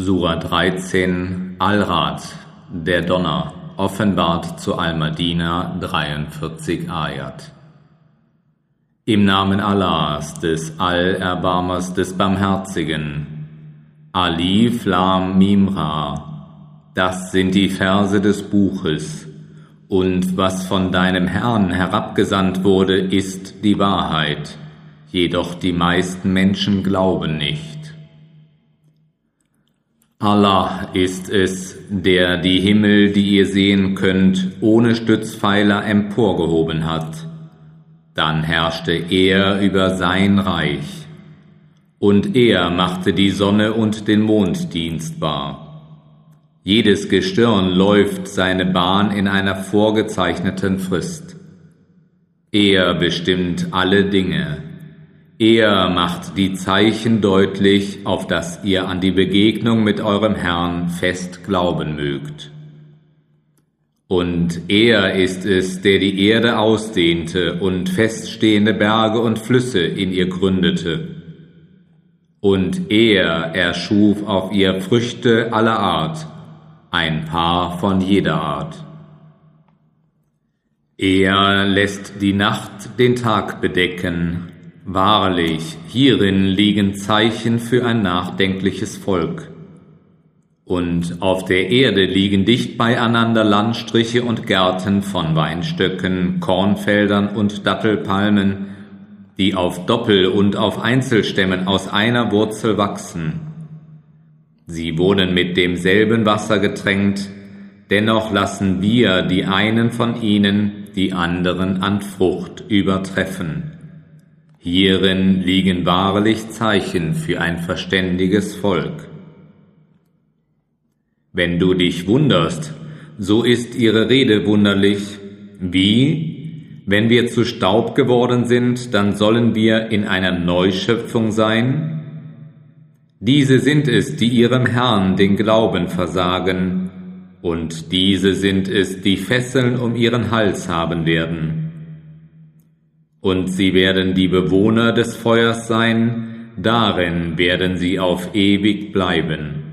Sura 13 Al-Rad, der Donner, offenbart zu Al-Madina 43 Ayat. Im Namen Allahs, des Allerbarmers, des Barmherzigen. Alif Lam Mim Ra. Das sind die Verse des Buches. Und was von deinem Herrn herabgesandt wurde, ist die Wahrheit. Jedoch die meisten Menschen glauben nicht. Allah ist es, der die Himmel, die ihr sehen könnt, ohne Stützpfeiler emporgehoben hat. Dann herrschte er über sein Reich. Und er machte die Sonne und den Mond dienstbar. Jedes Gestirn läuft seine Bahn in einer vorgezeichneten Frist. Er bestimmt alle Dinge. Er macht die Zeichen deutlich, auf dass ihr an die Begegnung mit eurem Herrn fest glauben mögt. Und er ist es, der die Erde ausdehnte und feststehende Berge und Flüsse in ihr gründete. Und er erschuf auf ihr Früchte aller Art, ein Paar von jeder Art. Er lässt die Nacht den Tag bedecken, Wahrlich, hierin liegen Zeichen für ein nachdenkliches Volk. Und auf der Erde liegen dicht beieinander Landstriche und Gärten von Weinstöcken, Kornfeldern und Dattelpalmen, die auf Doppel- und auf Einzelstämmen aus einer Wurzel wachsen. Sie wurden mit demselben Wasser getränkt, dennoch lassen wir die einen von ihnen die anderen an Frucht übertreffen. Hierin liegen wahrlich Zeichen für ein verständiges Volk. Wenn du dich wunderst, so ist ihre Rede wunderlich. Wie? Wenn wir zu Staub geworden sind, dann sollen wir in einer Neuschöpfung sein? Diese sind es, die ihrem Herrn den Glauben versagen, und diese sind es, die Fesseln um ihren Hals haben werden und sie werden die Bewohner des Feuers sein, darin werden sie auf ewig bleiben.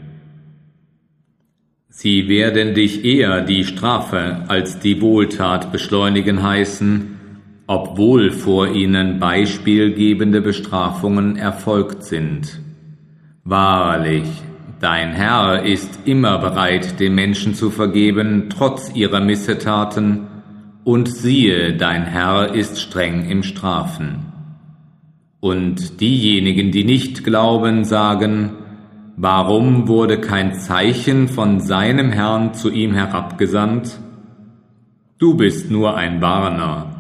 Sie werden dich eher die Strafe als die Wohltat beschleunigen heißen, obwohl vor ihnen beispielgebende Bestrafungen erfolgt sind. Wahrlich, dein Herr ist immer bereit, den Menschen zu vergeben, trotz ihrer Missetaten, und siehe, dein Herr ist streng im Strafen. Und diejenigen, die nicht glauben, sagen, warum wurde kein Zeichen von seinem Herrn zu ihm herabgesandt? Du bist nur ein Warner,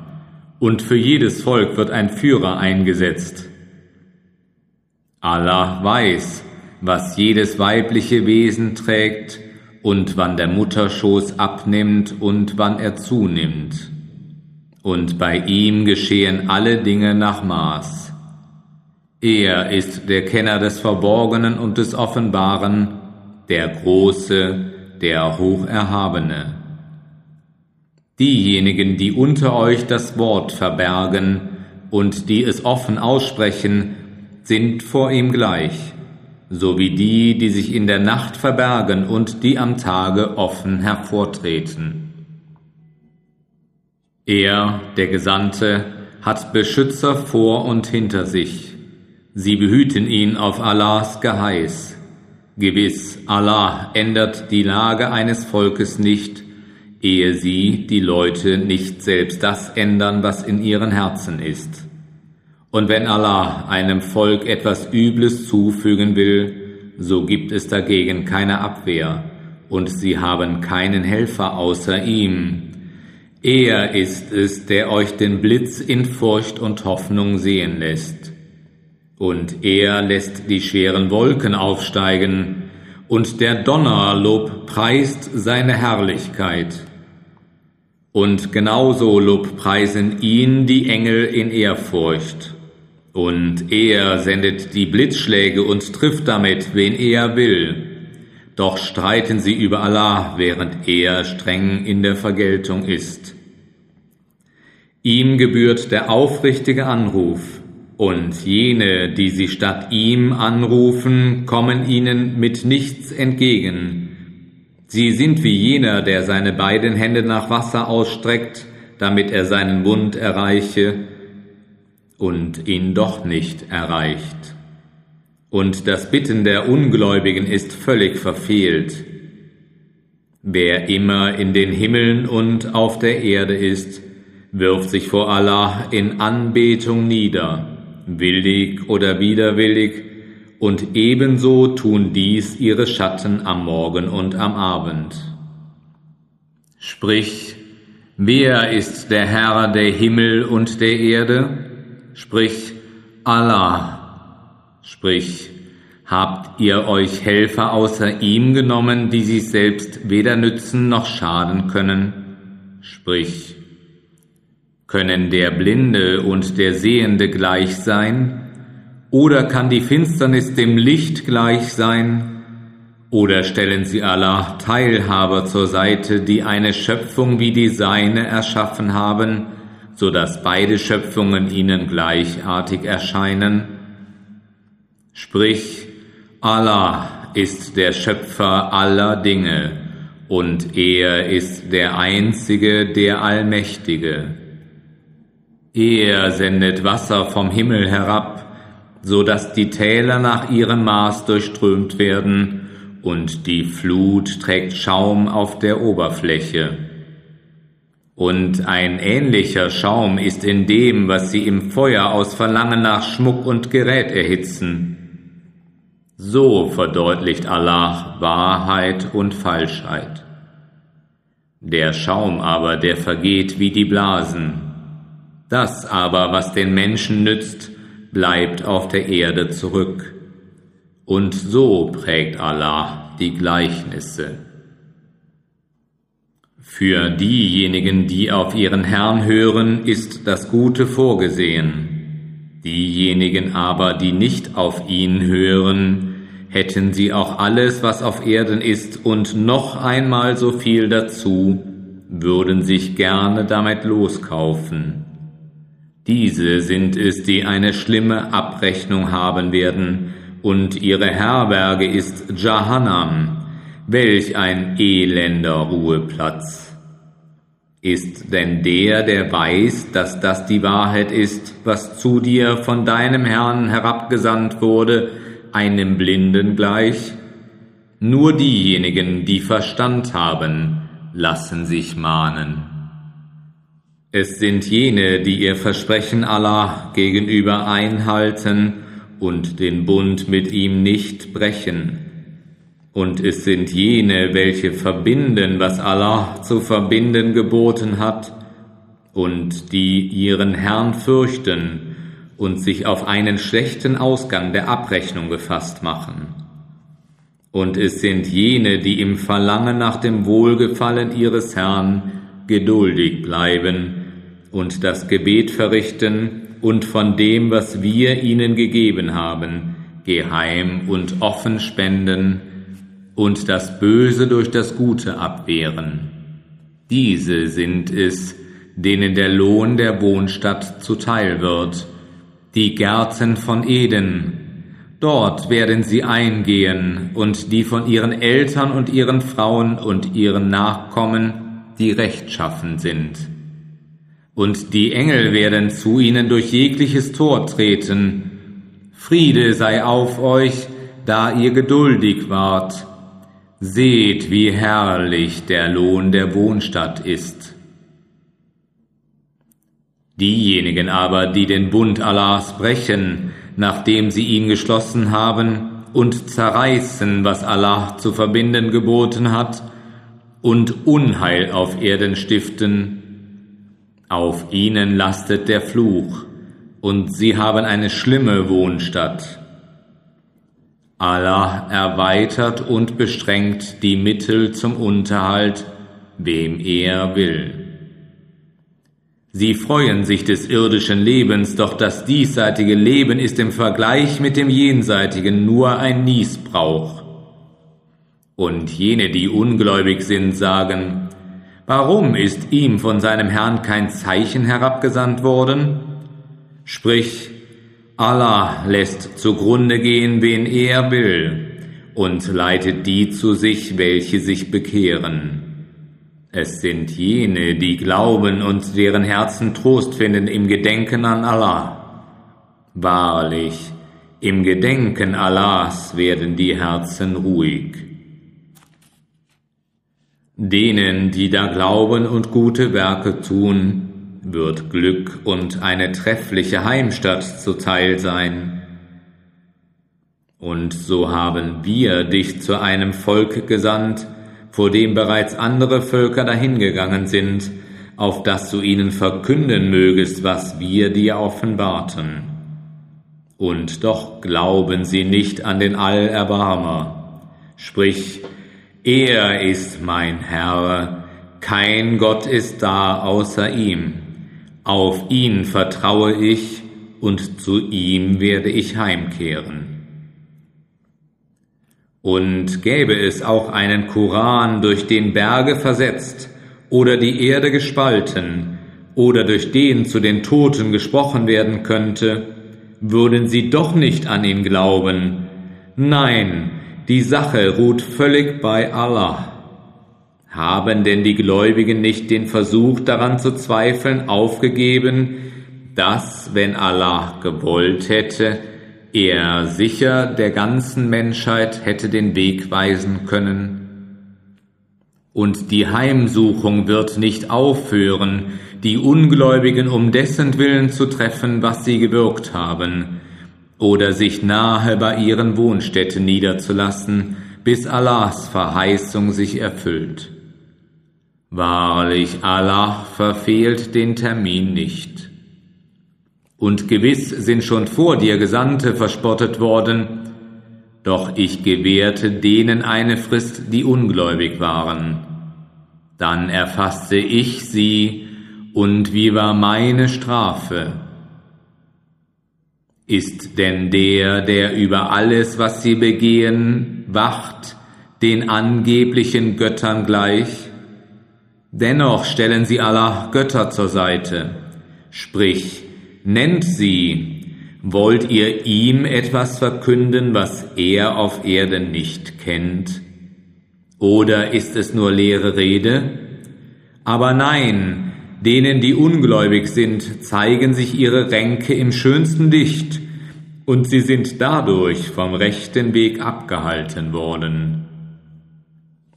und für jedes Volk wird ein Führer eingesetzt. Allah weiß, was jedes weibliche Wesen trägt, und wann der Mutterschoß abnimmt und wann er zunimmt. Und bei ihm geschehen alle Dinge nach Maß. Er ist der Kenner des Verborgenen und des Offenbaren, der Große, der Hocherhabene. Diejenigen, die unter euch das Wort verbergen und die es offen aussprechen, sind vor ihm gleich sowie die, die sich in der Nacht verbergen und die am Tage offen hervortreten. Er, der Gesandte, hat Beschützer vor und hinter sich. Sie behüten ihn auf Allahs Geheiß. Gewiss, Allah ändert die Lage eines Volkes nicht, ehe sie, die Leute, nicht selbst das ändern, was in ihren Herzen ist. Und wenn Allah einem Volk etwas Übles zufügen will, so gibt es dagegen keine Abwehr, und sie haben keinen Helfer außer ihm. Er ist es, der euch den Blitz in Furcht und Hoffnung sehen lässt. Und er lässt die schweren Wolken aufsteigen, und der Donnerlob preist seine Herrlichkeit. Und genauso lobpreisen ihn die Engel in Ehrfurcht. Und er sendet die Blitzschläge und trifft damit, wen er will. Doch streiten sie über Allah, während er streng in der Vergeltung ist. Ihm gebührt der aufrichtige Anruf. Und jene, die sie statt ihm anrufen, kommen ihnen mit nichts entgegen. Sie sind wie jener, der seine beiden Hände nach Wasser ausstreckt, damit er seinen Mund erreiche und ihn doch nicht erreicht. Und das Bitten der Ungläubigen ist völlig verfehlt. Wer immer in den Himmeln und auf der Erde ist, wirft sich vor Allah in Anbetung nieder, willig oder widerwillig, und ebenso tun dies ihre Schatten am Morgen und am Abend. Sprich, wer ist der Herr der Himmel und der Erde? Sprich, Allah. Sprich, Habt ihr euch Helfer außer ihm genommen, die sich selbst weder nützen noch schaden können? Sprich, können der Blinde und der Sehende gleich sein? Oder kann die Finsternis dem Licht gleich sein? Oder stellen sie Allah Teilhaber zur Seite, die eine Schöpfung wie die seine erschaffen haben, so dass beide Schöpfungen ihnen gleichartig erscheinen? Sprich, Allah ist der Schöpfer aller Dinge und er ist der Einzige, der Allmächtige. Er sendet Wasser vom Himmel herab, so dass die Täler nach ihrem Maß durchströmt werden und die Flut trägt Schaum auf der Oberfläche. Und ein ähnlicher Schaum ist in dem, was sie im Feuer aus Verlangen nach Schmuck und Gerät erhitzen. So verdeutlicht Allah Wahrheit und Falschheit. Der Schaum aber, der vergeht wie die Blasen. Das aber, was den Menschen nützt, bleibt auf der Erde zurück. Und so prägt Allah die Gleichnisse. Für diejenigen, die auf ihren Herrn hören, ist das Gute vorgesehen. Diejenigen aber, die nicht auf ihn hören, hätten sie auch alles, was auf Erden ist, und noch einmal so viel dazu, würden sich gerne damit loskaufen. Diese sind es, die eine schlimme Abrechnung haben werden, und ihre Herberge ist Jahannam, welch ein elender Ruheplatz. Ist denn der, der weiß, dass das die Wahrheit ist, was zu dir von deinem Herrn herabgesandt wurde, einem Blinden gleich? Nur diejenigen, die Verstand haben, lassen sich mahnen. Es sind jene, die ihr Versprechen Allah gegenüber einhalten und den Bund mit ihm nicht brechen und es sind jene, welche verbinden, was Allah zu verbinden geboten hat, und die ihren Herrn fürchten und sich auf einen schlechten Ausgang der Abrechnung gefasst machen. Und es sind jene, die im Verlangen nach dem Wohlgefallen ihres Herrn geduldig bleiben und das Gebet verrichten und von dem, was wir ihnen gegeben haben, geheim und offen spenden, und das Böse durch das Gute abwehren. Diese sind es, denen der Lohn der Wohnstadt zuteil wird, die Gärten von Eden. Dort werden sie eingehen und die von ihren Eltern und ihren Frauen und ihren Nachkommen, die rechtschaffen sind. Und die Engel werden zu ihnen durch jegliches Tor treten. Friede sei auf euch, da ihr geduldig wart Seht, wie herrlich der Lohn der Wohnstadt ist. Diejenigen aber, die den Bund Allahs brechen, nachdem sie ihn geschlossen haben, und zerreißen, was Allah zu verbinden geboten hat, und Unheil auf Erden stiften, auf ihnen lastet der Fluch, und sie haben eine schlimme Wohnstatt. Allah erweitert und beschränkt die Mittel zum Unterhalt, wem er will. Sie freuen sich des irdischen Lebens, doch das diesseitige Leben ist im Vergleich mit dem jenseitigen nur ein Niesbrauch. Und jene, die ungläubig sind, sagen, warum ist ihm von seinem Herrn kein Zeichen herabgesandt worden? Sprich, Allah lässt zugrunde gehen, wen er will, und leitet die zu sich, welche sich bekehren. Es sind jene, die glauben und deren Herzen Trost finden im Gedenken an Allah. Wahrlich, im Gedenken Allahs werden die Herzen ruhig. Denen, die da glauben und gute Werke tun, wird Glück und eine treffliche Heimstatt zuteil sein. Und so haben wir dich zu einem Volk gesandt, vor dem bereits andere Völker dahingegangen sind, auf dass du ihnen verkünden mögest, was wir dir offenbarten. Und doch glauben sie nicht an den Allerbarmer. Sprich, er ist mein Herr, kein Gott ist da außer ihm. Auf ihn vertraue ich und zu ihm werde ich heimkehren. Und gäbe es auch einen Koran durch den Berge versetzt oder die Erde gespalten oder durch den zu den Toten gesprochen werden könnte, würden sie doch nicht an ihn glauben. Nein, die Sache ruht völlig bei Allah. Haben denn die Gläubigen nicht den Versuch daran zu zweifeln aufgegeben, dass, wenn Allah gewollt hätte, er sicher der ganzen Menschheit hätte den Weg weisen können? Und die Heimsuchung wird nicht aufhören, die Ungläubigen um dessen Willen zu treffen, was sie gewirkt haben, oder sich nahe bei ihren Wohnstätten niederzulassen, bis Allahs Verheißung sich erfüllt. Wahrlich, Allah verfehlt den Termin nicht. Und gewiss sind schon vor dir Gesandte verspottet worden, doch ich gewährte denen eine Frist, die ungläubig waren. Dann erfasste ich sie, und wie war meine Strafe? Ist denn der, der über alles, was sie begehen, wacht, den angeblichen Göttern gleich? Dennoch stellen sie Allah Götter zur Seite. Sprich, nennt sie, wollt ihr ihm etwas verkünden, was er auf Erden nicht kennt? Oder ist es nur leere Rede? Aber nein, denen, die ungläubig sind, zeigen sich ihre Ränke im schönsten Licht, und sie sind dadurch vom rechten Weg abgehalten worden.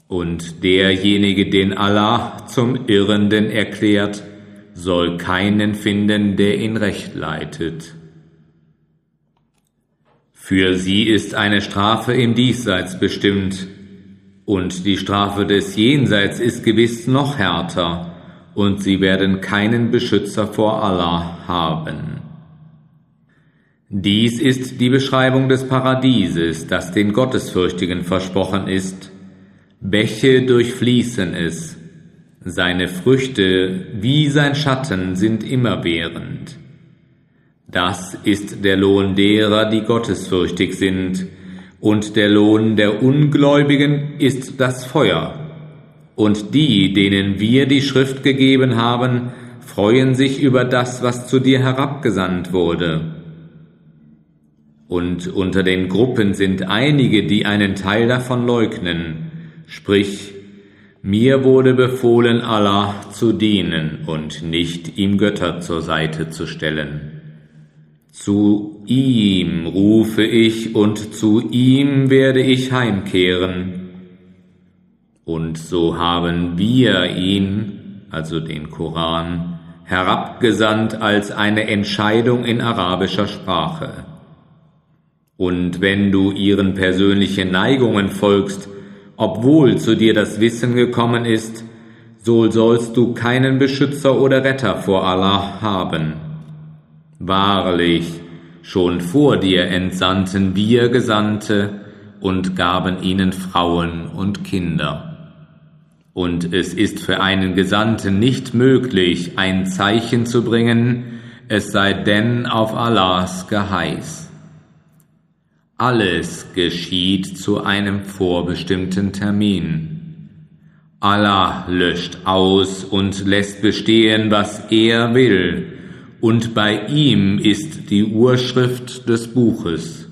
Und derjenige, den Allah zum Irrenden erklärt, soll keinen finden, der ihn recht leitet. Für sie ist eine Strafe im Diesseits bestimmt, und die Strafe des Jenseits ist gewiss noch härter, und sie werden keinen Beschützer vor Allah haben. Dies ist die Beschreibung des Paradieses, das den Gottesfürchtigen versprochen ist, Bäche durchfließen es, seine Früchte wie sein Schatten sind immerwährend. Das ist der Lohn derer, die gottesfürchtig sind, und der Lohn der Ungläubigen ist das Feuer. Und die, denen wir die Schrift gegeben haben, freuen sich über das, was zu dir herabgesandt wurde. Und unter den Gruppen sind einige, die einen Teil davon leugnen, Sprich, mir wurde befohlen, Allah zu dienen und nicht ihm Götter zur Seite zu stellen. Zu ihm rufe ich und zu ihm werde ich heimkehren. Und so haben wir ihn, also den Koran, herabgesandt als eine Entscheidung in arabischer Sprache. Und wenn du ihren persönlichen Neigungen folgst, obwohl zu dir das Wissen gekommen ist, so sollst du keinen Beschützer oder Retter vor Allah haben. Wahrlich, schon vor dir entsandten wir Gesandte und gaben ihnen Frauen und Kinder. Und es ist für einen Gesandten nicht möglich, ein Zeichen zu bringen, es sei denn auf Allahs Geheiß. Alles geschieht zu einem vorbestimmten Termin. Allah löscht aus und lässt bestehen, was er will, und bei ihm ist die Urschrift des Buches.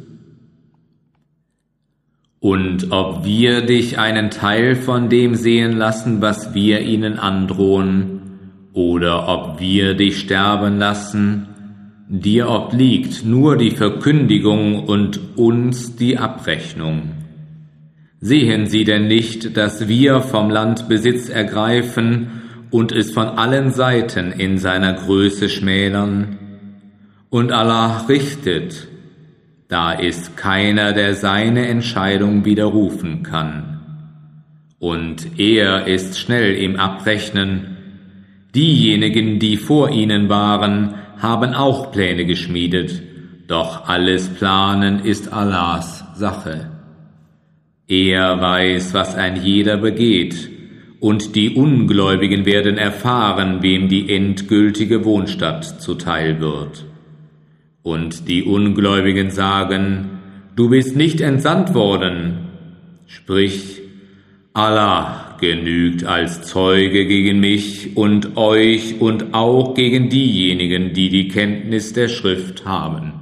Und ob wir dich einen Teil von dem sehen lassen, was wir ihnen androhen, oder ob wir dich sterben lassen, dir obliegt nur die Verkündigung und uns die Abrechnung. Sehen Sie denn nicht, dass wir vom Land Besitz ergreifen und es von allen Seiten in seiner Größe schmälern? Und Allah richtet, da ist keiner, der seine Entscheidung widerrufen kann. Und er ist schnell im Abrechnen. Diejenigen, die vor ihnen waren, haben auch Pläne geschmiedet, doch alles Planen ist Allahs Sache. Er weiß, was ein jeder begeht, und die Ungläubigen werden erfahren, wem die endgültige Wohnstatt zuteil wird. Und die Ungläubigen sagen, du bist nicht entsandt worden. Sprich, Allah genügt als Zeuge gegen mich und euch und auch gegen diejenigen, die die Kenntnis der Schrift haben.